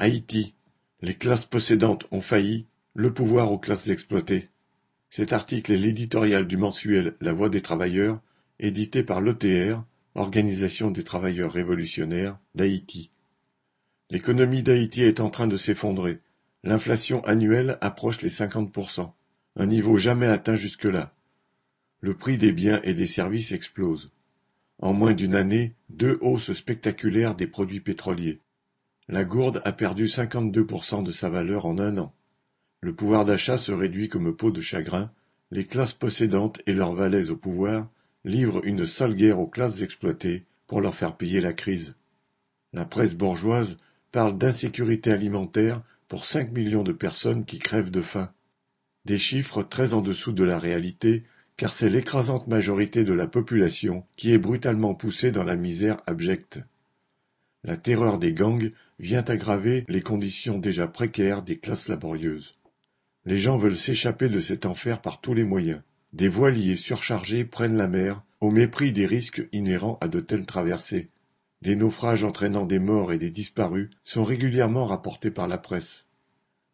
Haïti. Les classes possédantes ont failli, le pouvoir aux classes exploitées. Cet article est l'éditorial du mensuel La Voix des travailleurs, édité par l'ETR, Organisation des travailleurs révolutionnaires, d'Haïti. L'économie d'Haïti est en train de s'effondrer. L'inflation annuelle approche les 50%, un niveau jamais atteint jusque-là. Le prix des biens et des services explose. En moins d'une année, deux hausses spectaculaires des produits pétroliers. La gourde a perdu 52% de sa valeur en un an. Le pouvoir d'achat se réduit comme peau de chagrin, les classes possédantes et leurs valets au pouvoir livrent une sale guerre aux classes exploitées pour leur faire payer la crise. La presse bourgeoise parle d'insécurité alimentaire pour 5 millions de personnes qui crèvent de faim. Des chiffres très en dessous de la réalité, car c'est l'écrasante majorité de la population qui est brutalement poussée dans la misère abjecte. La terreur des gangs vient aggraver les conditions déjà précaires des classes laborieuses. Les gens veulent s'échapper de cet enfer par tous les moyens. Des voiliers surchargés prennent la mer, au mépris des risques inhérents à de telles traversées. Des naufrages entraînant des morts et des disparus sont régulièrement rapportés par la presse.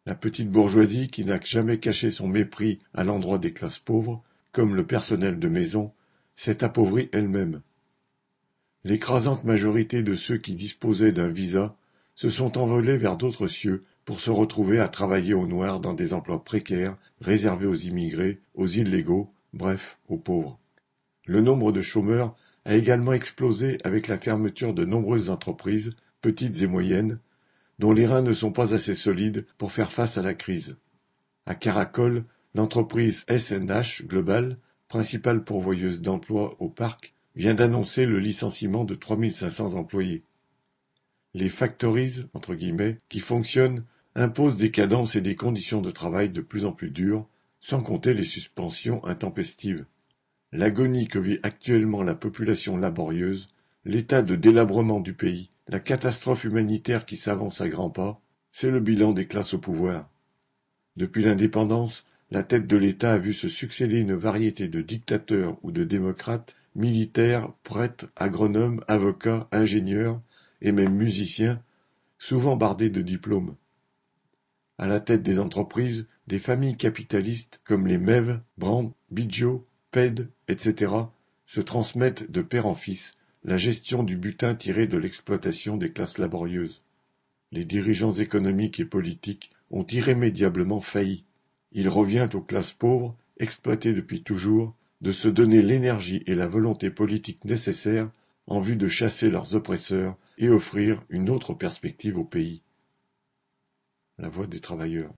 La petite bourgeoisie, qui n'a jamais caché son mépris à l'endroit des classes pauvres, comme le personnel de maison, s'est appauvrie elle-même. L'écrasante majorité de ceux qui disposaient d'un visa se sont envolés vers d'autres cieux pour se retrouver à travailler au noir dans des emplois précaires réservés aux immigrés, aux illégaux, bref, aux pauvres. Le nombre de chômeurs a également explosé avec la fermeture de nombreuses entreprises, petites et moyennes, dont les reins ne sont pas assez solides pour faire face à la crise. À Caracol, l'entreprise SNH Global, principale pourvoyeuse d'emplois au parc, vient d'annoncer le licenciement de 3500 employés. Les factories, entre guillemets, qui fonctionnent, imposent des cadences et des conditions de travail de plus en plus dures, sans compter les suspensions intempestives. L'agonie que vit actuellement la population laborieuse, l'état de délabrement du pays, la catastrophe humanitaire qui s'avance à grands pas, c'est le bilan des classes au pouvoir. Depuis l'indépendance, la tête de l'État a vu se succéder une variété de dictateurs ou de démocrates militaires, prêtres, agronomes, avocats, ingénieurs et même musiciens, souvent bardés de diplômes. À la tête des entreprises, des familles capitalistes comme les Mev, Brand, Bidjo, Ped, etc. se transmettent de père en fils la gestion du butin tiré de l'exploitation des classes laborieuses. Les dirigeants économiques et politiques ont irrémédiablement failli. Il revient aux classes pauvres, exploitées depuis toujours, de se donner l'énergie et la volonté politique nécessaires en vue de chasser leurs oppresseurs et offrir une autre perspective au pays. La voix des travailleurs.